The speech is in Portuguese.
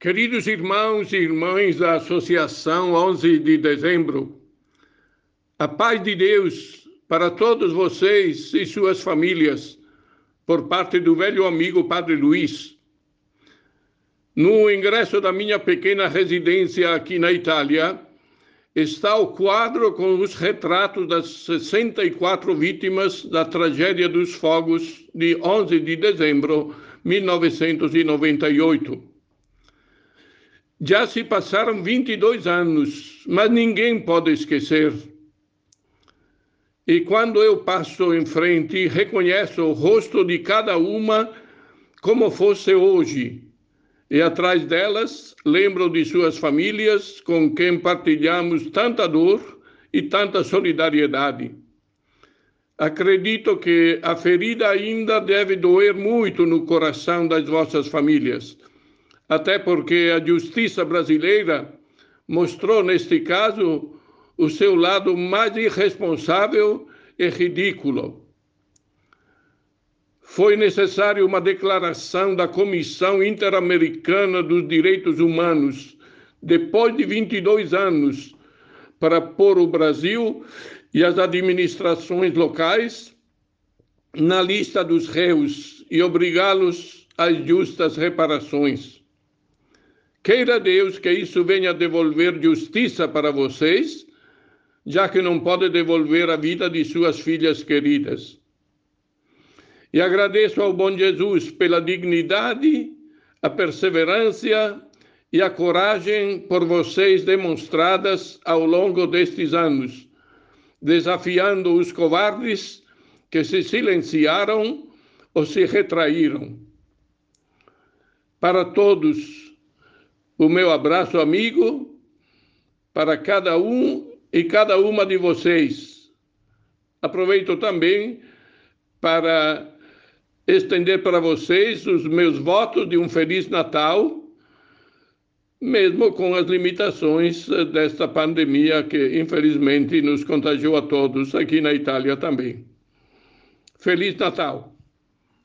Queridos irmãos e irmãs da Associação 11 de Dezembro, a paz de Deus para todos vocês e suas famílias, por parte do velho amigo Padre Luiz. No ingresso da minha pequena residência aqui na Itália, está o quadro com os retratos das 64 vítimas da tragédia dos fogos de 11 de dezembro de 1998. Já se passaram 22 anos, mas ninguém pode esquecer. E quando eu passo em frente, reconheço o rosto de cada uma como fosse hoje. E atrás delas, lembro de suas famílias com quem partilhamos tanta dor e tanta solidariedade. Acredito que a ferida ainda deve doer muito no coração das vossas famílias até porque a justiça brasileira mostrou, neste caso, o seu lado mais irresponsável e ridículo. Foi necessária uma declaração da Comissão Interamericana dos Direitos Humanos, depois de 22 anos, para pôr o Brasil e as administrações locais na lista dos réus e obrigá-los às justas reparações. Queira Deus que isso venha devolver justiça para vocês, já que não pode devolver a vida de suas filhas queridas. E agradeço ao bom Jesus pela dignidade, a perseverança e a coragem por vocês demonstradas ao longo destes anos, desafiando os covardes que se silenciaram ou se retraíram. Para todos, o meu abraço amigo para cada um e cada uma de vocês. Aproveito também para estender para vocês os meus votos de um Feliz Natal, mesmo com as limitações desta pandemia que, infelizmente, nos contagiou a todos aqui na Itália também. Feliz Natal!